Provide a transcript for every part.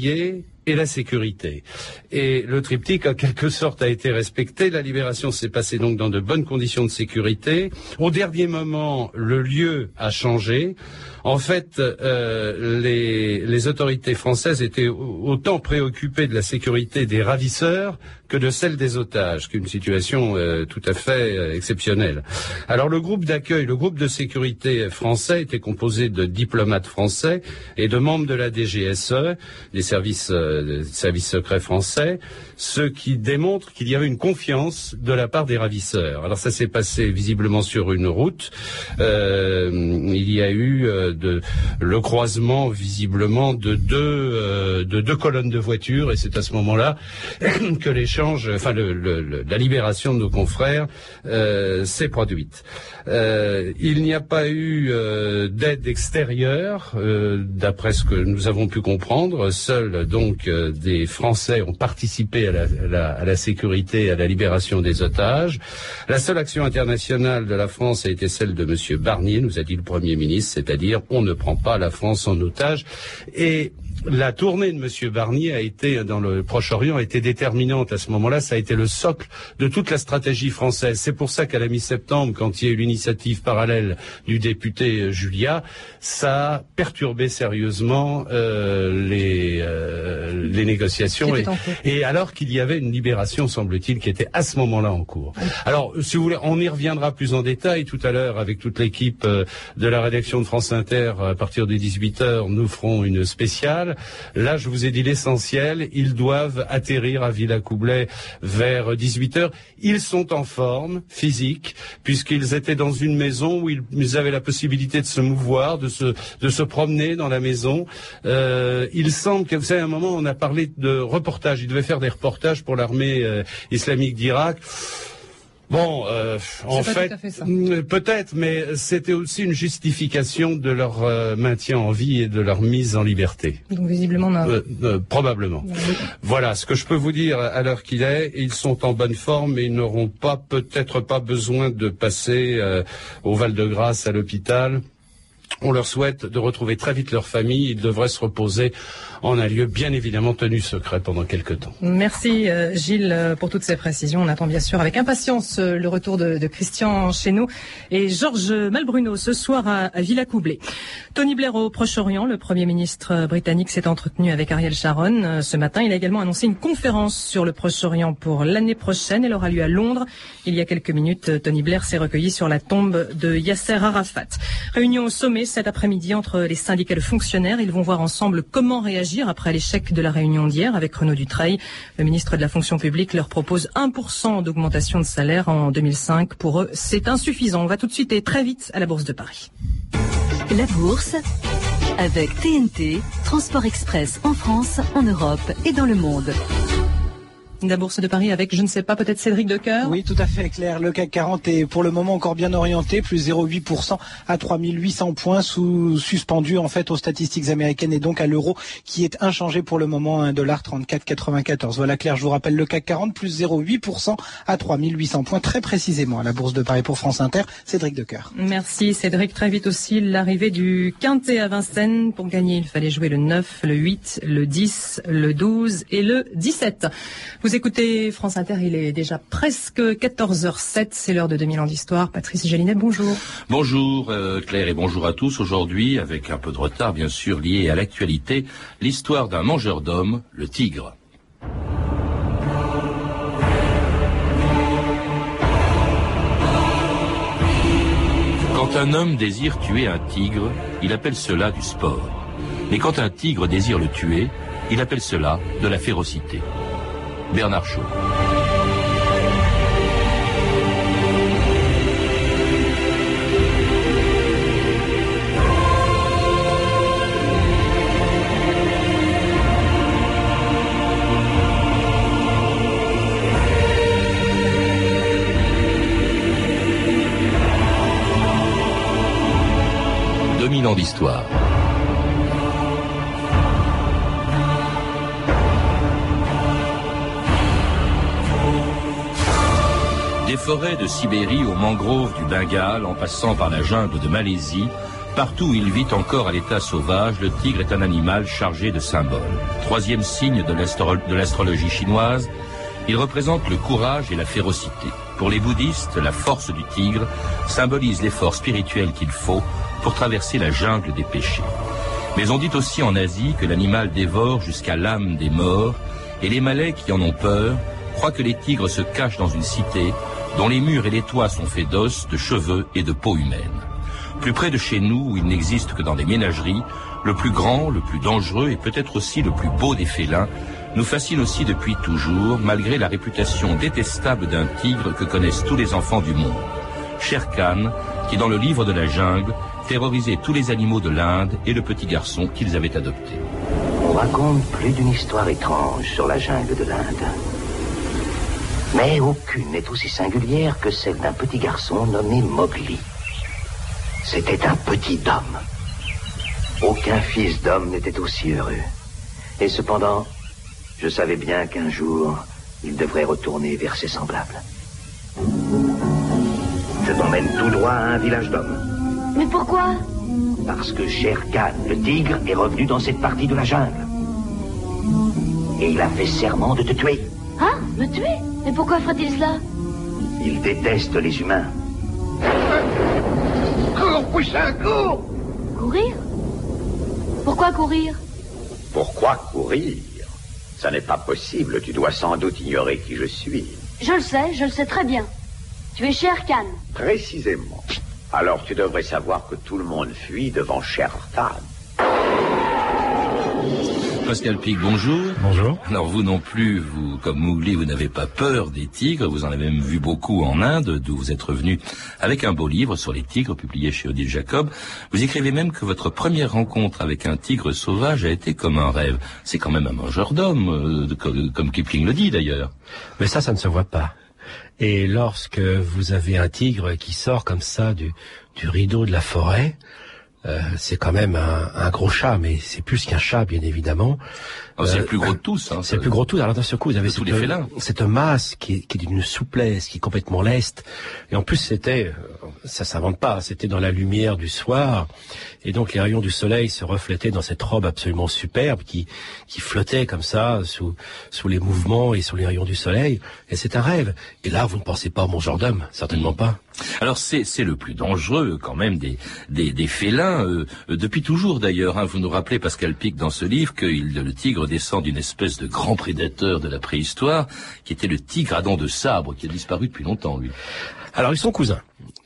ये et la sécurité. Et le triptyque, en quelque sorte, a été respecté. La libération s'est passée donc dans de bonnes conditions de sécurité. Au dernier moment, le lieu a changé. En fait, euh, les, autorités françaises étaient autant préoccupées de la sécurité des ravisseurs que de celle des otages, qu'une situation euh, tout à fait euh, exceptionnelle. Alors le groupe d'accueil, le groupe de sécurité français était composé de diplomates français et de membres de la DGSE, des services, des services secrets français, ce qui démontre qu'il y avait une confiance de la part des ravisseurs. Alors ça s'est passé visiblement sur une route. il y a eu de le croisement visiblement de deux euh, de deux colonnes de voitures et c'est à ce moment-là que l'échange, enfin la libération de nos confrères euh, s'est produite. Euh, il n'y a pas eu d'aide extérieure, d'après ce que nous avons pu comprendre. Seuls donc des Français ont participé à la, la, à la sécurité, à la libération des otages. La seule action internationale de la France a été celle de M. Barnier, nous a dit le Premier ministre, c'est-à-dire on ne prend pas la France en otage. Et la tournée de M. Barnier a été, dans le Proche-Orient, a été déterminante à ce moment-là. Ça a été le socle de toute la stratégie française. C'est pour ça qu'à la mi-septembre, quand il y a eu l'initiative parallèle du député euh, Julia, ça a perturbé sérieusement euh, les, euh, les négociations. Et, et, alors qu'il y avait une libération, semble-t-il, qui était à ce moment-là en cours. Alors, si vous voulez, on y reviendra plus en détail tout à l'heure avec toute l'équipe de la rédaction de France Inter. À partir des 18 heures, nous ferons une spéciale. Là, je vous ai dit l'essentiel. Ils doivent atterrir à Villacoublay vers 18 heures. Ils sont en forme physique puisqu'ils étaient dans une maison où ils avaient la possibilité de se mouvoir, de se, de se promener dans la maison. Euh, il semble que, vous savez, un moment, on a parlé de reportages. Ils devaient faire des reportages pour l'armée euh, islamique d'Irak. Bon, euh, en fait, mm, peut-être, mais c'était aussi une justification de leur euh, maintien en vie et de leur mise en liberté. Donc visiblement, non. Euh, probablement. Voilà, ce que je peux vous dire à l'heure qu'il est, ils sont en bonne forme et ils n'auront pas, peut-être pas besoin de passer au Val-de-Grâce à l'hôpital. On leur souhaite de retrouver très vite leur famille. Ils devraient se reposer en un lieu bien évidemment tenu secret pendant quelques temps. Merci euh, Gilles euh, pour toutes ces précisions. On attend bien sûr avec impatience euh, le retour de, Christian chez nous et Georges Malbruno ce soir à, à Villacoublay. Tony Blair au Proche-Orient, le Premier ministre britannique s'est entretenu avec Ariel Sharon ce matin. Il a également annoncé une conférence sur le Proche-Orient pour l'année prochaine. Elle aura lieu à Londres. Il y a quelques minutes, Tony Blair s'est recueilli sur la tombe de Yasser Arafat. Réunion au sommet cet après-midi entre les syndicats de fonctionnaires. Ils vont voir ensemble comment réagir après l'échec de la réunion d'hier avec Renaud Dutreil. Le ministre de la fonction publique leur propose 1% d'augmentation de salaire en 2005. Pour eux, c'est insuffisant. On va tout de suite et très vite à la Bourse de Paris. La Bourse avec TNT, Transport Express en France, en Europe et dans le monde la Bourse de Paris avec, je ne sais pas, peut-être Cédric Decoeur? Oui, tout à fait clair. Le CAC 40 est pour le moment encore bien orienté, plus 0,8% à 3800 points, sous, suspendu en fait aux statistiques américaines et donc à l'euro qui est inchangé pour le moment à 1,3494. Voilà Claire, je vous rappelle le CAC 40, plus 0,8% à 3800 points, très précisément à la Bourse de Paris pour France Inter. Cédric Decoeur. Merci Cédric. Très vite aussi, l'arrivée du Quintet à Vincennes. Pour gagner, il fallait jouer le 9, le 8, le 10, le 12 et le 17. Vous écoutez France Inter, il est déjà presque 14h07, c'est l'heure de 2000 ans d'histoire. Patrice Gélinet, bonjour. Bonjour euh, Claire et bonjour à tous. Aujourd'hui, avec un peu de retard bien sûr lié à l'actualité, l'histoire d'un mangeur d'hommes, le tigre. Quand un homme désire tuer un tigre, il appelle cela du sport. Mais quand un tigre désire le tuer, il appelle cela de la férocité. Bernard Shaw. Dominant d'histoire. Forêts de Sibérie aux mangroves du Bengale, en passant par la jungle de Malaisie, Partout où il vit encore à l'état sauvage, le tigre est un animal chargé de symboles. Troisième signe de l'astrologie chinoise, il représente le courage et la férocité. Pour les bouddhistes, la force du tigre symbolise l'effort spirituel qu'il faut pour traverser la jungle des péchés. Mais on dit aussi en Asie que l'animal dévore jusqu'à l'âme des morts, et les Malais qui en ont peur croient que les tigres se cachent dans une cité dont les murs et les toits sont faits d'os, de cheveux et de peau humaine. Plus près de chez nous, où il n'existe que dans des ménageries, le plus grand, le plus dangereux et peut-être aussi le plus beau des félins nous fascine aussi depuis toujours, malgré la réputation détestable d'un tigre que connaissent tous les enfants du monde. Sher Khan, qui dans le livre de la jungle terrorisait tous les animaux de l'Inde et le petit garçon qu'ils avaient adopté. On raconte plus d'une histoire étrange sur la jungle de l'Inde. Mais aucune n'est aussi singulière que celle d'un petit garçon nommé Mowgli. C'était un petit homme. Aucun fils d'homme n'était aussi heureux. Et cependant, je savais bien qu'un jour, il devrait retourner vers ses semblables. Je t'emmène tout droit à un village d'hommes. Mais pourquoi? Parce que Sher Khan, le tigre, est revenu dans cette partie de la jungle. Et il a fait serment de te tuer. Hein Me tuer Mais pourquoi ferait-il cela Il déteste les humains. Cours, poussin, cours Courir Pourquoi courir Pourquoi courir Ça n'est pas possible, tu dois sans doute ignorer qui je suis. Je le sais, je le sais très bien. Tu es Sher Khan. Précisément. Alors tu devrais savoir que tout le monde fuit devant Sher Khan. Pascal Pic, bonjour. Bonjour. Alors vous non plus, vous comme Mowgli, vous n'avez pas peur des tigres. Vous en avez même vu beaucoup en Inde, d'où vous êtes revenu avec un beau livre sur les tigres publié chez Odile Jacob. Vous écrivez même que votre première rencontre avec un tigre sauvage a été comme un rêve. C'est quand même un mangeur d'hommes, euh, comme Kipling le dit d'ailleurs. Mais ça, ça ne se voit pas. Et lorsque vous avez un tigre qui sort comme ça du, du rideau de la forêt, euh, c'est quand même un, un, gros chat, mais c'est plus qu'un chat, bien évidemment. Oh, c'est euh, le plus gros de tous. Hein, c'est le plus gros de tous. Alors d'un seul coup, vous avez cette, les félins. cette masse qui est, qui est d'une souplesse, qui est complètement leste. Et en plus, c'était, euh, ça s'invente pas, c'était dans la lumière du soir. Et donc les rayons du soleil se reflétaient dans cette robe absolument superbe qui, qui flottait comme ça sous, sous les mouvements et sous les rayons du soleil. Et c'est un rêve. Et là, vous ne pensez pas au mon genre d'homme, certainement pas. Alors c'est le plus dangereux quand même des des, des félins euh, depuis toujours d'ailleurs. Hein, vous nous rappelez Pascal Pic dans ce livre que il, le tigre descend d'une espèce de grand prédateur de la préhistoire qui était le tigre à dents de sabre qui a disparu depuis longtemps lui. Alors ils sont cousins.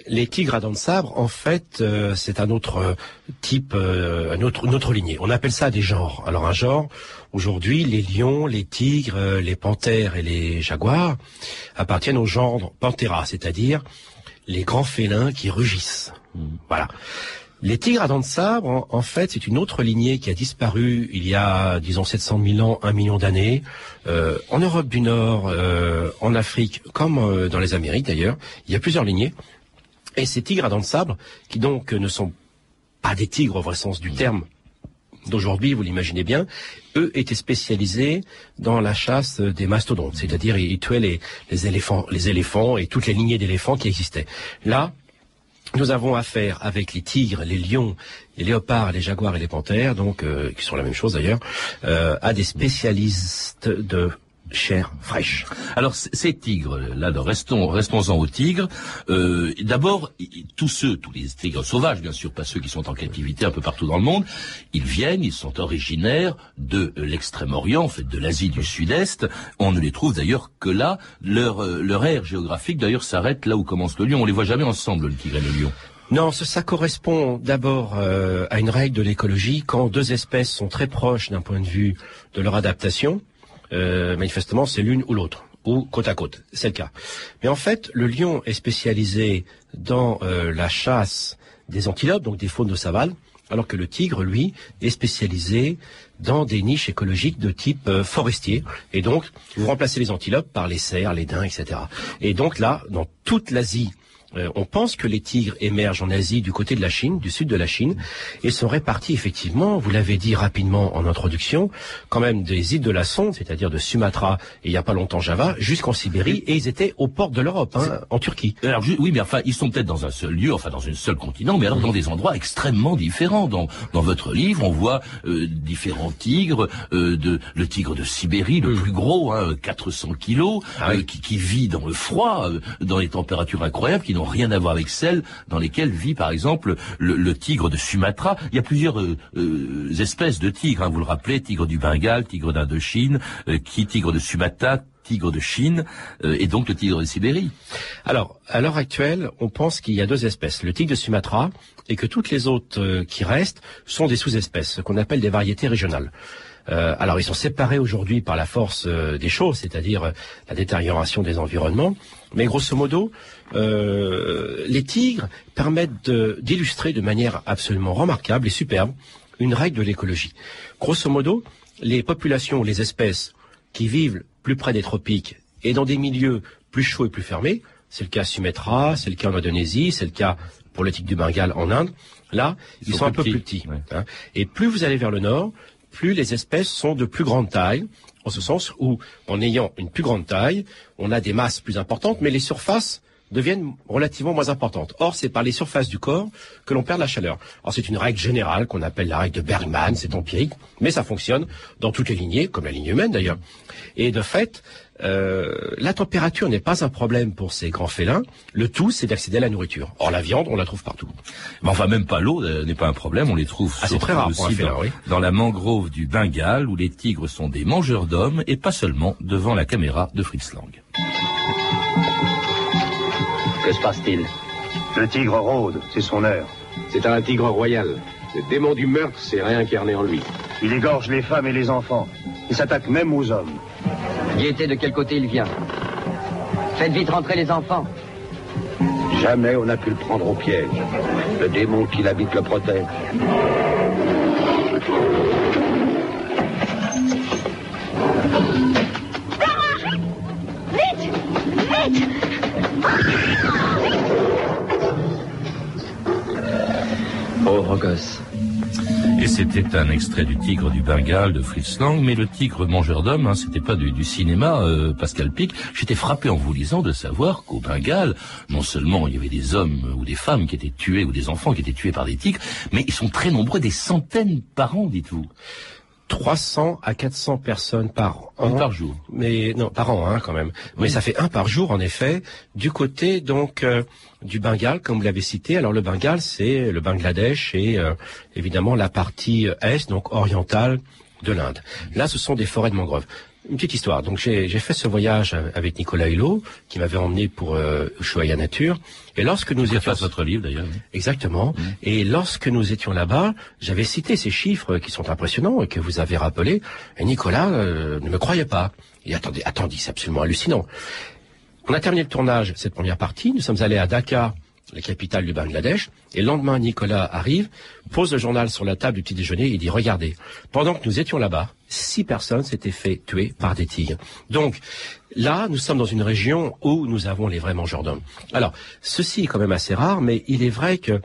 Les tigres à dents de sabre, en fait, euh, c'est un autre euh, type, euh, un autre, une autre lignée. On appelle ça des genres. Alors un genre, aujourd'hui, les lions, les tigres, euh, les panthères et les jaguars appartiennent au genre Panthera, c'est-à-dire les grands félins qui rugissent. Voilà. Les tigres à dents de sabre, en, en fait, c'est une autre lignée qui a disparu il y a, disons, 700 000 ans, un million d'années, euh, en Europe du Nord, euh, en Afrique, comme euh, dans les Amériques d'ailleurs. Il y a plusieurs lignées. Et ces tigres à dents de sabre, qui donc ne sont pas des tigres au vrai sens du terme, d'aujourd'hui, vous l'imaginez bien, eux étaient spécialisés dans la chasse des mastodontes, c'est-à-dire ils tuaient les, éléphants, les éléphants et toutes les lignées d'éléphants qui existaient. Là, nous avons affaire avec les tigres, les lions, les léopards, les jaguars et les panthères, donc euh, qui sont la même chose d'ailleurs, euh, à des spécialistes de chair fraîche. Alors ces tigres, là, restons restons-en aux tigres. Euh, D'abord, tous ceux, tous les tigres sauvages, bien sûr, pas ceux qui sont en captivité un peu partout dans le monde, ils viennent, ils sont originaires de l'extrême-orient, en fait, de l'Asie du Sud-Est. On ne les trouve d'ailleurs que là. Leur leur aire géographique, d'ailleurs, s'arrête là où commence le lion. On les voit jamais ensemble, le tigre et le lion. Non, ça, ça correspond d'abord euh, à une règle de l'écologie. Quand deux espèces sont très proches d'un point de vue de leur adaptation, euh, manifestement, c'est l'une ou l'autre, ou côte à côte. C'est le cas. Mais en fait, le lion est spécialisé dans euh, la chasse des antilopes, donc des faunes de savane, alors que le tigre, lui, est spécialisé dans des niches écologiques de type euh, forestier. Et donc, vous remplacez les antilopes par les cerfs, les daims, etc. Et donc là, dans toute l'Asie euh, on pense que les tigres émergent en Asie du côté de la Chine, du sud de la Chine, et sont répartis effectivement, vous l'avez dit rapidement en introduction, quand même des îles de la Sonde, c'est-à-dire de Sumatra et il n'y a pas longtemps Java, jusqu'en Sibérie, et ils étaient aux portes de l'Europe, hein, en Turquie. Alors oui, mais enfin, ils sont peut-être dans un seul lieu, enfin dans un seul continent, mais alors dans des endroits extrêmement différents. Dans, dans votre livre, on voit euh, différents tigres, euh, de, le tigre de Sibérie, le plus gros, hein, 400 kilos, Ah oui. qui, qui vit dans le froid, euh, dans les températures incroyables, qui n'ont rien à voir avec celles dans lesquelles vit par exemple le, tigre de Sumatra. Il y a plusieurs euh, euh, espèces de tigres, hein, vous le rappelez, tigre du Bengale, tigre d'Indochine, euh, qui tigre de Sumatra, tigre de Chine, euh, et donc le tigre de Sibérie. Alors, à l'heure actuelle, on pense qu'il y a deux espèces, le tigre de Sumatra, et que toutes les autres euh, qui restent sont des sous-espèces, ce qu'on appelle des variétés régionales. Euh, alors, ils sont séparés aujourd'hui par la force euh, des choses, c'est-à-dire euh, la détérioration des environnements. Mais grosso modo, euh, les tigres permettent d'illustrer de, manière absolument remarquable et superbe une règle de l'écologie. Grosso modo, les populations, les espèces qui vivent plus près des tropiques et dans des milieux plus chauds et plus fermés, c'est le cas à Sumatra, c'est le cas en Indonésie, c'est le cas pour le tigre du Bengale en Inde, là, ils, sont sont, un peu plus petits, petits. ouais. hein. Et plus vous allez vers le nord, plus les espèces sont de plus grande taille, en ce sens où, en ayant une plus grande taille, on a des masses plus importantes, mais les surfaces deviennent relativement moins importantes. Or, c'est par les surfaces du corps que l'on perd la chaleur. Alors, c'est une règle générale qu'on appelle la règle de Bergman, c'est empirique, mais ça fonctionne dans toutes les lignées, comme la ligne humaine d'ailleurs. Et de fait, euh, la température n'est pas un problème pour ces grands félins. Le tout, c'est d'accéder à la nourriture. Or, la viande, on la trouve partout. Mais enfin, même pas l'eau euh, n'est pas un problème. On les trouve Ah, c'est surtout très rare pour un aussi félin, dans, oui. dans la mangrove du Bengale, où les tigres sont des mangeurs d'hommes et pas seulement devant la caméra de Fritz Lang. Que se passe-t-il Le tigre rôde, c'est son heure. C'est un tigre royal. Le démon du meurtre s'est réincarné en lui. Il égorge les femmes et les enfants. Il s'attaque même aux hommes. Gaieté, de quel côté il vient Faites vite rentrer les enfants. Jamais on n'a pu le prendre au piège. Le démon qui l'habite le protège. Vite Vite Pauvre gosse. Et c'était un extrait du Tigre du Bengale de Fritz Lang, mais le Tigre mangeur d'hommes, hein, c'était pas du, du cinéma, euh, Pascal Pic. J'étais frappé en vous lisant de savoir qu'au Bengale, non seulement il y avait des hommes ou des femmes qui étaient tués ou des enfants qui étaient tués par des tigres, mais ils sont très nombreux, des centaines par an, dites-vous. 300 à 400 personnes par an. Par jour. Mais non, par an, hein, quand même. Mais ça fait un par jour, en effet, du côté donc euh, du Bengale, comme vous l'avez cité. Alors le Bengale, c'est le Bangladesh et euh, évidemment la partie euh, est, donc orientale de l'Inde. Là, ce sont des forêts de mangroves. Une petite histoire. Donc j'ai fait ce voyage avec Nicolas Hulot, qui m'avait emmené pour euh, Ushuaïa Nature. Et lorsque nous étions votre livre d'ailleurs. Exactement. Et lorsque nous étions là-bas, j'avais cité ces chiffres qui sont impressionnants et que vous avez rappelés. Et Nicolas euh, ne me croyait pas. Il attendez, attendez, c'est absolument hallucinant. On a terminé le tournage, cette première partie. Nous sommes allés à Dhaka, la capitale du Bangladesh. Et le lendemain, Nicolas arrive, pose le journal sur la table du petit déjeuner et dit, regardez, pendant que nous étions là-bas, six personnes s'étaient fait tuer par des tigres. Donc, là, nous sommes dans une région où nous avons les vrais mangeurs d'hommes. Alors, ceci est quand même assez rare, mais il est vrai que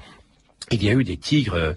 il y a eu des tigres euh,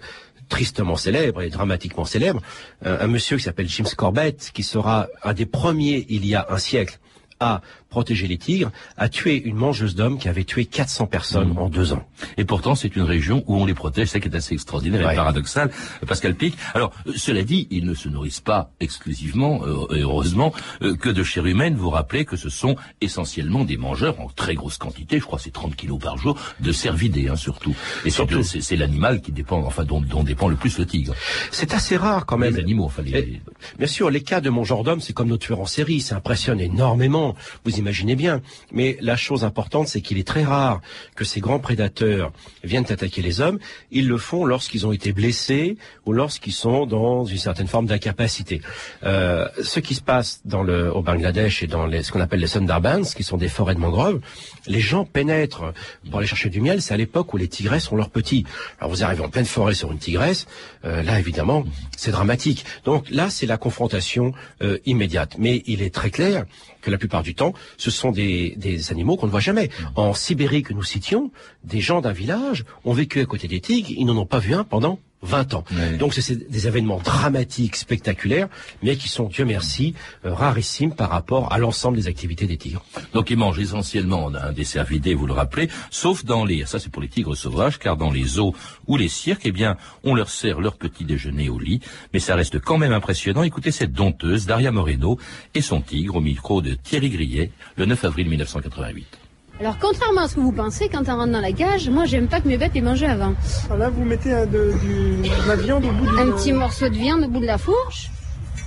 tristement célèbres et dramatiquement célèbres. Euh, un monsieur qui s'appelle James Corbett, qui sera un des premiers il y a un siècle à protéger les tigres, a tué une mangeuse d'hommes qui avait tué 400 personnes en deux ans. Et pourtant, c'est une région où on les protège, c'est ça qui est assez extraordinaire Ouais. et paradoxal, Pascal Pic. Alors, euh, cela dit, ils ne se nourrissent pas exclusivement, euh, heureusement, euh, que de chair humaine. Vous rappelez que ce sont essentiellement des mangeurs en très grosse quantité, je crois c'est 30 kilos par jour, de cervidés, hein, surtout. Et Surtout. c'est l'animal qui dépend, enfin, dont, dont dépend le plus le tigre. C'est assez rare quand même. Les animaux, enfin, les- Et, bien sûr, les cas de mangeurs d'hommes, c'est comme nos tueurs en série, ça impressionne énormément, vous imaginez bien. Mais la chose importante, c'est qu'il est très rare que ces grands prédateurs viennent attaquer les hommes. Ils le font lorsqu'ils ont été blessés ou lorsqu'ils sont dans une certaine forme d'incapacité. Euh, ce qui se passe dans le, au Bangladesh et dans les, ce qu'on appelle les Sundarbans, qui sont des forêts de mangroves, les gens pénètrent pour aller chercher du miel. C'est à l'époque où les tigresses ont leurs petits. Alors vous arrivez en pleine forêt sur une tigresse, euh, là évidemment c'est dramatique. Donc là c'est la confrontation euh, immédiate. Mais il est très clair que la plupart plupart du temps, ce sont des, des animaux qu'on ne voit jamais. En Sibérie que nous citions, des gens d'un village ont vécu à côté des tigres, ils n'en ont pas vu un pendant 20 ans. Donc c'est des événements dramatiques, spectaculaires, mais qui sont, Dieu merci, euh, rarissimes par rapport à l'ensemble des activités des tigres. Donc ils mangent essentiellement un dessert vidé, vous le rappelez, sauf dans les, ça c'est pour les tigres sauvages, car dans les zoos ou les cirques, eh bien, on leur sert leur petit déjeuner au lit, mais ça reste quand même impressionnant. Écoutez cette dompteuse, Daria Moreno, et son tigre au micro de Thierry Grillet, le 9 avril 1988. Alors, contrairement à ce que vous pensez, quand on rentre dans la cage, moi, j'aime pas que mes bêtes aient mangé avant. Alors là, vous mettez de, du, de la viande au bout du... Un petit morceau de viande au bout de la fourche.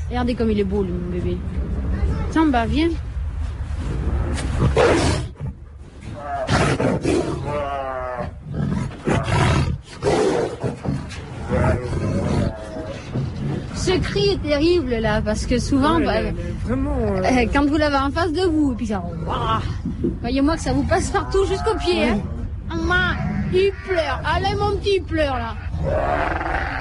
Regardez comme il est beau, le mon bébé. Tiens, bah, viens. Ce cri est terrible là, parce que souvent, Ouais, bah, vraiment... euh, quand vous l'avez en face de vous, et puis ça, voyez-moi que ça vous passe partout jusqu'aux pieds. Hein. Maman, il pleure. Allez mon petit, il pleure là.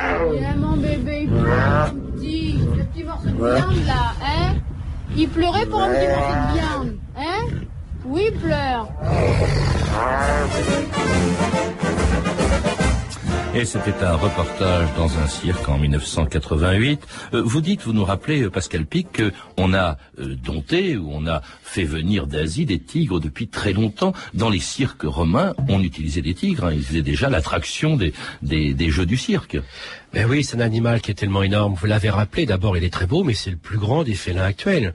Allez mon bébé, il pleure. Le petit, le petit morceau de viande là, hein Il pleurait pour un petit morceau de viande, hein Oui, il pleure. Et c'était un reportage dans un cirque en 1988. Euh, vous dites, vous nous rappelez, euh, Pascal Pic, qu'on a euh, dompté ou on a fait venir d'Asie des tigres depuis très longtemps. Dans les cirques romains, on utilisait des tigres. hein. Ils faisaient déjà l'attraction des, des, des jeux du cirque. Ben oui, c'est un animal qui est tellement énorme. Vous l'avez rappelé, d'abord il est très beau, mais c'est le plus grand des félins actuels.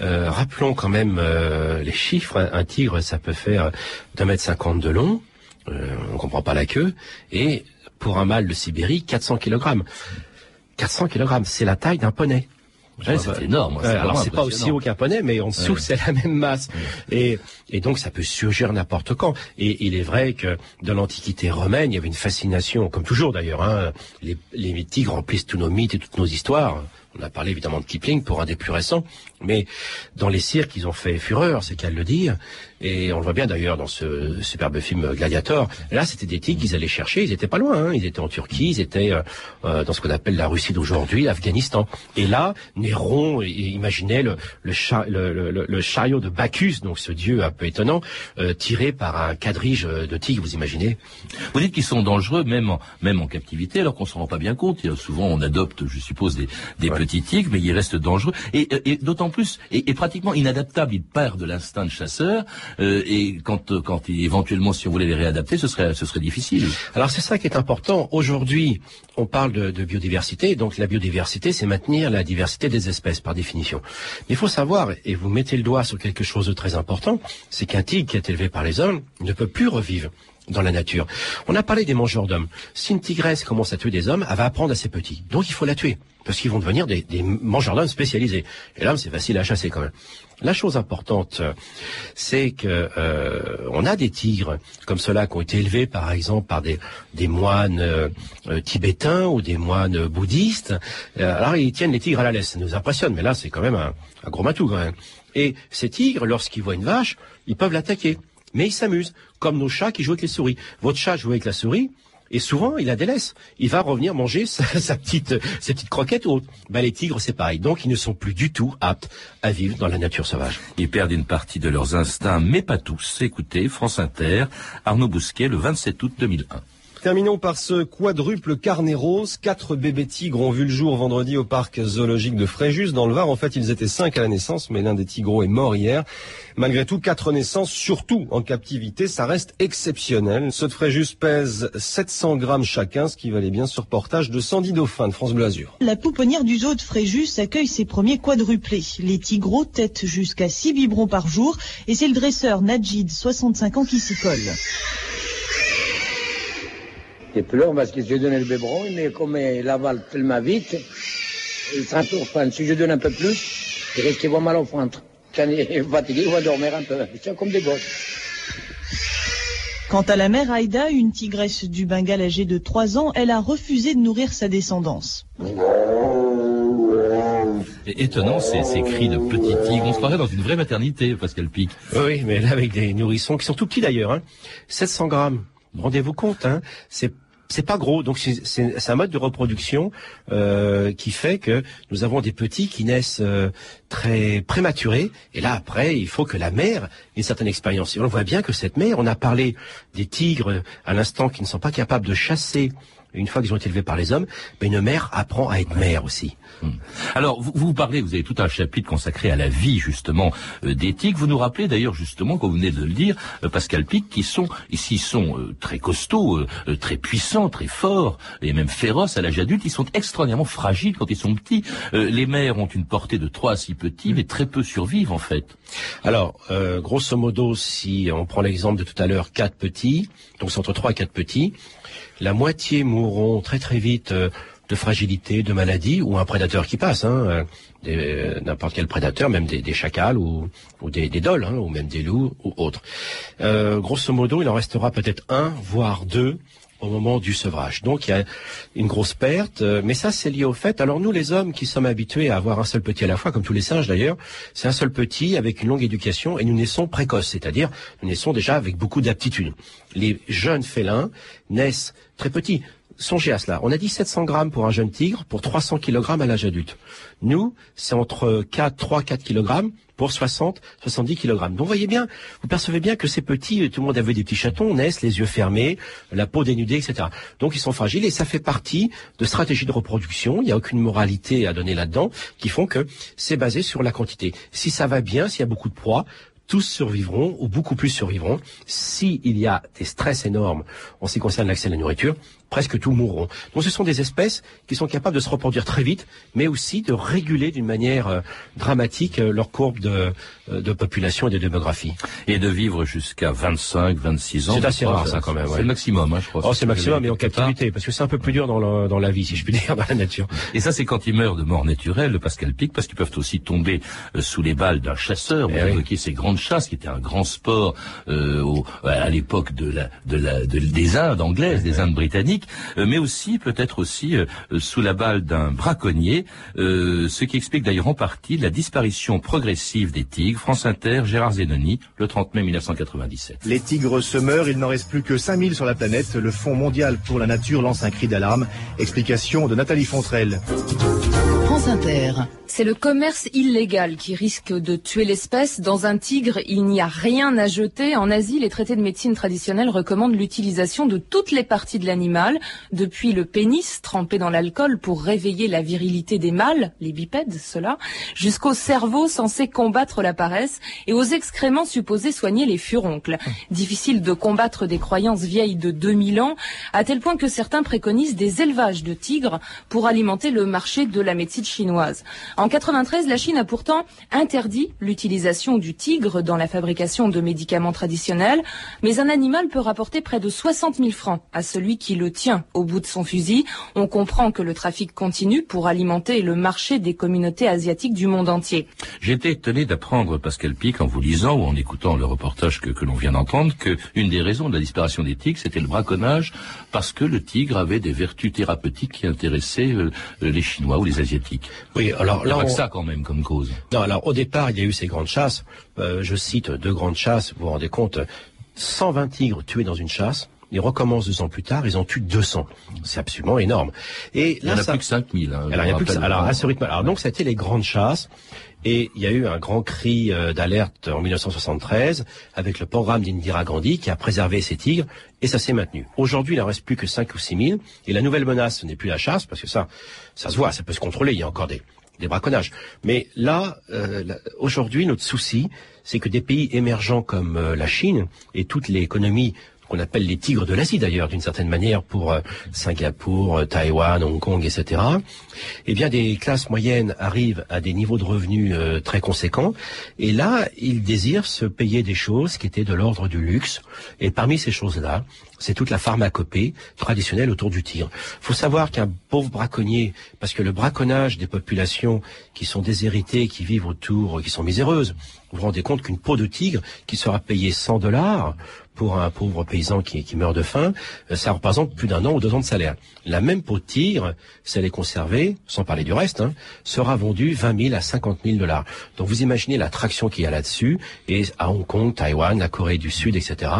Euh, rappelons quand même euh, les chiffres. Un, tigre, ça peut faire d'un mètre cinquante de long. Euh, on comprend pas la queue. Et pour un mâle de Sibérie, 400 kg. 400 kg, c'est la taille d'un poney. Ouais, c'est énorme, Ouais, c'est alors c'est pas aussi haut qu'un poney, mais en dessous Ouais. c'est la même masse. Et, et donc ça peut surgir n'importe quand. Et il est vrai que dans l'Antiquité romaine, il y avait une fascination, comme toujours d'ailleurs. Hein, les, les tigres remplissent tous nos mythes et toutes nos histoires. On a parlé évidemment de Kipling pour un des plus récents, mais dans les cirques, ils ont fait fureur, c'est qu'à le dire. Et on le voit bien d'ailleurs dans ce superbe film Gladiator. Là, c'était des tigres qu'ils allaient chercher. Ils étaient pas loin. Hein. Ils étaient en Turquie. Ils étaient euh, euh, dans ce qu'on appelle la Russie d'aujourd'hui, l'Afghanistan. Et là, Néron i- imaginait le, le, cha- le- le- le chariot de Bacchus, donc ce dieu un peu étonnant, euh, tiré par un quadrige de tigres. Vous imaginez Vous dites qu'ils sont dangereux même en, même en captivité, alors qu'on s'en rend pas bien compte. Souvent, on adopte, je suppose, des, des petits tigres, mais ils restent dangereux. Et, et d'autant plus, et, et pratiquement inadaptables. Ils perdent l'instinct de chasseur. euh, et quand, euh, quand éventuellement, si on voulait les réadapter, ce serait, ce serait difficile. Alors c'est ça qui est important. Aujourd'hui, on parle de, de biodiversité. Donc la biodiversité, c'est maintenir la diversité des espèces par définition. Mais il faut savoir, et vous mettez le doigt sur quelque chose de très important, c'est qu'un tigre qui est élevé par les hommes ne peut plus revivre dans la nature. On a parlé des mangeurs d'hommes. Si une tigresse commence à tuer des hommes, elle va apprendre à ses petits. Donc il faut la tuer. Parce qu'ils vont devenir des, mangeurs d'hommes spécialisés. Et l'homme, c'est facile à chasser quand même. La chose importante, euh, c'est que euh, on a des tigres comme ceux-là qui ont été élevés, par exemple, par des, moines euh, tibétains ou des moines bouddhistes. Alors ils tiennent les tigres à la laisse, ça nous impressionne, mais là c'est quand même un, un gros matou quand même. Et ces tigres, lorsqu'ils voient une vache, ils peuvent l'attaquer, mais ils s'amusent, comme nos chats qui jouent avec les souris. Votre chat joue avec la souris. Et souvent, il la délaisse. Il va revenir manger sa, sa petite, ses petites croquettes ou autre. Ben, les tigres, c'est pareil. Donc, ils ne sont plus du tout aptes à vivre dans la nature sauvage. Ils perdent une partie de leurs instincts, mais pas tous. Écoutez, France Inter, Arnaud Bousquet, le 27 août 2001. Terminons par ce quadruple carnet rose. Quatre bébés tigres ont vu le jour vendredi au parc zoologique de Fréjus dans le Var. En fait, ils étaient cinq à la naissance, mais l'un des tigreaux est mort hier. Malgré tout, quatre naissances, surtout en captivité, ça reste exceptionnel. Ceux de Fréjus pèsent 700 grammes chacun, ce qui valait bien ce reportage de Sandy Dauphin de France Bleu. La pouponnière du zoo de Fréjus accueille ses premiers quadruplés. Les tigreaux têtent jusqu'à 6 biberons par jour et c'est le dresseur Najid, 65 ans, qui s'y colle. Il pleure parce que je lui donne le biberon, mais comme il avale tellement vite, il s'entoure Si je donne un peu plus, il risque d'avoir mal au ventre. Quand il est fatigué, il va dormir un peu. C'est comme des gosses. Quant à la mère Aïda, une tigresse du Bengale âgée de 3 ans, elle a refusé de nourrir sa descendance. Et étonnant, ces, ces cris de petits tigres. On se croirait dans une vraie maternité, Pascal Pic. Oui, mais là, avec des nourrissons qui sont tout petits d'ailleurs. Hein. 700 grammes. Rendez-vous compte, hein, c'est pas gros, donc c'est- un mode de reproduction euh, qui fait que nous avons des petits qui naissent euh, très prématurés, et là après, il faut que la mère ait une certaine expérience. Et on voit bien que cette mère, on a parlé des tigres à l'instant qui ne sont pas capables de chasser une fois qu'ils ont été élevés par les hommes, mais une mère apprend à être mère aussi. Alors, vous, vous parlez, vous avez tout un chapitre consacré à la vie, justement, euh, tigres. Vous nous rappelez d'ailleurs, justement, comme vous venez de le dire, euh, Pascal Pic, qui sont, ici, sont euh, très costauds, euh, euh, très puissants, très forts, et même féroces à l'âge adulte. Ils sont extraordinairement fragiles quand ils sont petits. Euh, les mères ont une portée de 3 à 6 petits, mais très peu survivent, en fait. Alors, euh, grosso modo, si on prend l'exemple de tout à l'heure, quatre petits, donc c'est entre trois et quatre petits, la moitié mourront très très vite euh, de fragilité, de maladie, ou un prédateur qui passe, hein, euh, euh, n'importe quel prédateur, même des, chacals ou, des, des dols, hein, ou même des loups ou autres. Euh, grosso modo, il en restera peut-être un, voire deux au moment du sevrage. Donc il y a une grosse perte, euh, mais ça c'est lié au fait. Alors nous les hommes qui sommes habitués à avoir un seul petit à la fois, comme tous les singes d'ailleurs, c'est un seul petit avec une longue éducation et nous naissons précoces, c'est-à-dire nous naissons déjà avec beaucoup d'aptitudes. Les jeunes félins naissent très petits. Songez à cela. On a dit 700 grammes pour un jeune tigre pour 300 kilogrammes à l'âge adulte. Nous, c'est entre 4, 3, 4 kilogrammes pour 60, 70 kilogrammes. Donc, voyez bien, vous percevez bien que ces petits, tout le monde avait des petits chatons, naissent les yeux fermés, la peau dénudée, etc. Donc, ils sont fragiles et ça fait partie de stratégies de reproduction. Il n'y a aucune moralité à donner là-dedans qui font que c'est basé sur la quantité. Si ça va bien, s'il y a beaucoup de proies, tous survivront ou beaucoup plus survivront. S'il y a des stress énormes en ce qui concerne l'accès à la nourriture, presque tous mourront. Donc ce sont des espèces qui sont capables de se reproduire très vite, mais aussi de réguler d'une manière euh, dramatique euh, leur courbe de, euh, de population et de démographie. Et de vivre jusqu'à 25, 26 ans. C'est assez rare ça quand même. C'est ouais. le maximum, hein, je crois. Oh, c'est le maximum, mais en captivité, parce que c'est un peu plus dur dans, le- dans la vie, si je puis dire, dans la nature. Et ça, c'est quand ils meurent de mort naturelle, le Pascal Pic, parce qu'ils peuvent aussi tomber sous les balles d'un chasseur. Vous Eh oui. ces grandes chasses, qui étaient un grand sport euh, au- à l'époque de la, de la, de- des Indes anglaises, des Indes britanniques, euh, mais aussi peut-être aussi euh, euh, sous la balle d'un braconnier, ce qui explique d'ailleurs en partie la disparition progressive des tigres. France Inter, Gérard Zenoni, le 30 mai 1997. Les tigres se meurent, il n'en reste plus que 5000 sur la planète. Le Fonds mondial pour la nature lance un cri d'alarme. Explication de Nathalie Fontrelle. France Inter. C'est le commerce illégal qui risque de tuer l'espèce. Dans un tigre, il n'y a rien à jeter. En Asie, les traités de médecine traditionnelle recommandent l'utilisation de toutes les parties de l'animal, depuis le pénis trempé dans l'alcool pour réveiller la virilité des mâles, les bipèdes, ceux-là, jusqu'au cerveau censé combattre la paresse et aux excréments supposés soigner les furoncles. Difficile de combattre des croyances vieilles de 2000 ans, à tel point que certains préconisent des élevages de tigres pour alimenter le marché de la médecine chinoise. En 93, la Chine a pourtant interdit l'utilisation du tigre dans la fabrication de médicaments traditionnels, mais un animal peut rapporter près de 60 000 francs à celui qui le tient au bout de son fusil. On comprend que le trafic continue pour alimenter le marché des communautés asiatiques du monde entier. J'étais étonné d'apprendre, Pascal Pic, en vous lisant ou en écoutant le reportage que, que l'on vient d'entendre, que une des raisons de la disparition des tigres, c'était le braconnage, parce que le tigre avait des vertus thérapeutiques qui intéressaient euh, les Chinois ou les Asiatiques. Oui, alors là, que on- ça quand même comme cause. Non, alors au départ, il y a eu ces grandes chasses. Euh, je cite deux grandes chasses. Vous vous rendez compte 120 tigres tués dans une chasse. Ils recommencent deux ans plus tard, ils en tuent 200. C'est absolument énorme. Et Il y là, en a ça... plus que 5000. Hein, Alors, il y a plus que ça. Alors, à ce rythme. Alors, donc, ça a été les grandes chasses. Et il y a eu un grand cri euh, d'alerte en 1973 avec le programme d'Indira Gandhi qui a préservé ces tigres et ça s'est maintenu. Aujourd'hui, il en reste plus que 5 ou 6 000 et la nouvelle menace, ce n'est plus la chasse parce que ça, ça se voit, ça peut se contrôler, il y a encore des, des braconnages. Mais là, euh, là, aujourd'hui, notre souci, c'est que des pays émergents comme euh, la Chine et toutes les économies qu'on appelle les tigres de l'Asie d'ailleurs, d'une certaine manière, pour euh, Singapour, euh, Taïwan, Hong Kong, etc. Eh bien, des classes moyennes arrivent à des niveaux de revenus euh, très conséquents, et là, ils désirent se payer des choses qui étaient de l'ordre du luxe. Et parmi ces choses-là, c'est toute la pharmacopée traditionnelle autour du tigre. Faut savoir qu'un pauvre braconnier, parce que le braconnage des populations qui sont déshéritées, qui vivent autour, qui sont miséreuses, vous vous rendez compte qu'une peau de tigre qui sera payée 100 dollars pour un pauvre paysan qui, meurt de faim, euh, ça représente plus d'un an ou deux ans de salaire. La même peau de tigre, si elle est conservée, sans parler du reste, hein, sera vendue 20 000 à 50 000 dollars. Donc vous imaginez l'attraction qu'il y a là-dessus, et à Hong Kong, Taïwan, la Corée du Sud, etc.,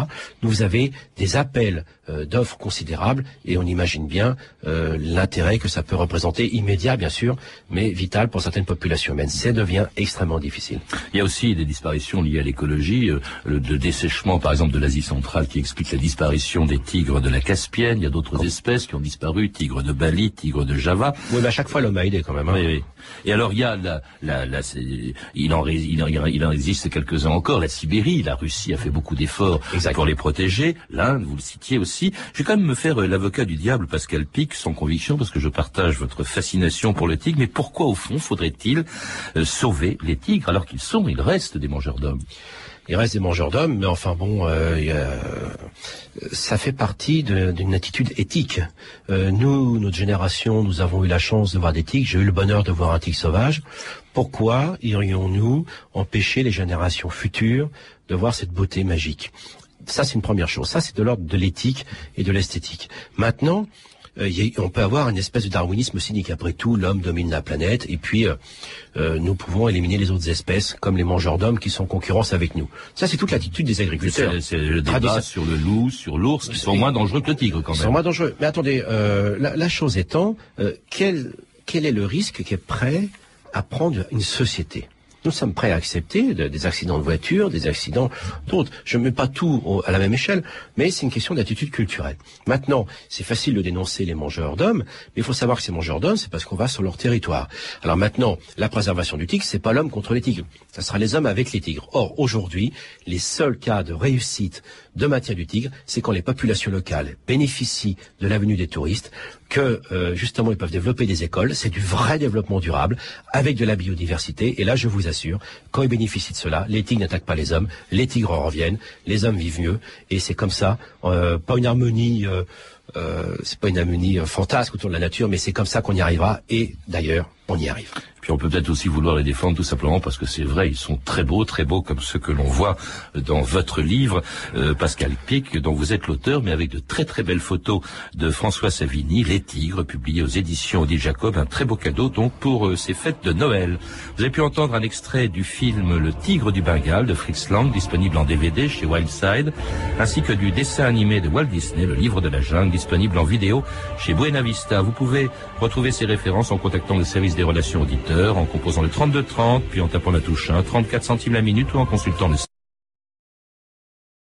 vous avez des appels d'offres considérables et on imagine bien euh, l'intérêt que ça peut représenter immédiat bien sûr, mais vital pour certaines populations humaines. Ça devient extrêmement difficile. Il y a aussi des disparitions liées à l'écologie, euh, le de dessèchement par exemple de l'Asie centrale qui explique la disparition des tigres de la Caspienne. Il y a d'autres espèces qui ont disparu, tigres de Bali, tigres de Java. Oui, mais à chaque fois l'homme a aidé quand même. Hein. Oui, oui. Et alors il y a la, la, la il, en, il, en, il en existe quelques-uns encore. La Sibérie, la Russie a fait beaucoup d'efforts pour les protéger. L'Inde, vous le citiez aussi. Je vais quand même me faire euh, l'avocat du diable, Pascal Pic, sans conviction, parce que je partage votre fascination pour le tigre. Mais pourquoi au fond faudrait-il euh, sauver les tigres alors qu'ils sont, ils restent des mangeurs d'hommes? Il reste des mangeurs d'hommes, mais enfin bon, euh, ça fait partie d'une attitude éthique. Nous, notre génération, nous avons eu la chance de voir des tigres. J'ai eu le bonheur de voir un tigre sauvage. Pourquoi irions-nous empêcher les générations futures de voir cette beauté magique? Ça, c'est une première chose. Ça, c'est de l'ordre de l'éthique et de l'esthétique. Maintenant, euh, on peut avoir une espèce de darwinisme cynique. Après tout, l'homme domine la planète et puis euh, euh, nous pouvons éliminer les autres espèces, comme les mangeurs d'hommes qui sont en concurrence avec nous. Ça, c'est toute l'attitude des agriculteurs. C'est le débat sur le loup, sur l'ours, qui sont moins dangereux que le tigre quand Ils même. sont moins dangereux. Mais attendez, euh, la, la chose étant, euh, quel, quel est le risque qui est prêt à prendre une société? Nous sommes prêts à accepter de- des accidents de voiture, des accidents d'autres. Je ne mets pas tout à la même échelle, mais c'est une question d'attitude culturelle. Maintenant, c'est facile de dénoncer les mangeurs d'hommes, mais il faut savoir que ces mangeurs d'hommes, c'est parce qu'on va sur leur territoire. Alors maintenant, la préservation du tigre, c'est pas l'homme contre les tigres. Ça sera les hommes avec les tigres. Or, aujourd'hui, les seuls cas de réussite de maintien du tigre, c'est quand les populations locales bénéficient de l'avenue des touristes, que euh, justement ils peuvent développer des écoles, c'est du vrai développement durable avec de la biodiversité. Et là, je vous assure, quand ils bénéficient de cela, les tigres n'attaquent pas les hommes, les tigres en reviennent, les hommes vivent mieux, et c'est comme ça, euh, pas une harmonie. Euh, euh, c'est pas une harmonie euh, fantasque autour de la nature, mais c'est comme ça qu'on y arrivera. Et d'ailleurs, on y arrive. Puis on peut peut-être aussi vouloir les défendre tout simplement parce que c'est vrai, ils sont très beaux, très beaux comme ceux que l'on voit dans votre livre, euh, Pascal Pic, dont vous êtes l'auteur, mais avec de très très belles photos de François Savigny, Les Tigres, publié aux éditions Odile Jacob, un très beau cadeau donc pour euh, ces fêtes de Noël. Vous avez pu entendre un extrait du film Le Tigre du Bengale de Fritz Lang, disponible en DVD chez Wildside, ainsi que du dessin animé de Walt Disney, Le Livre de la Jungle, disponible en vidéo chez Buena Vista. Vous pouvez retrouver ces références en contactant le service des relations auditeurs, en composant le 3230, puis en tapant la touche 1, 34 centimes la minute ou en consultant le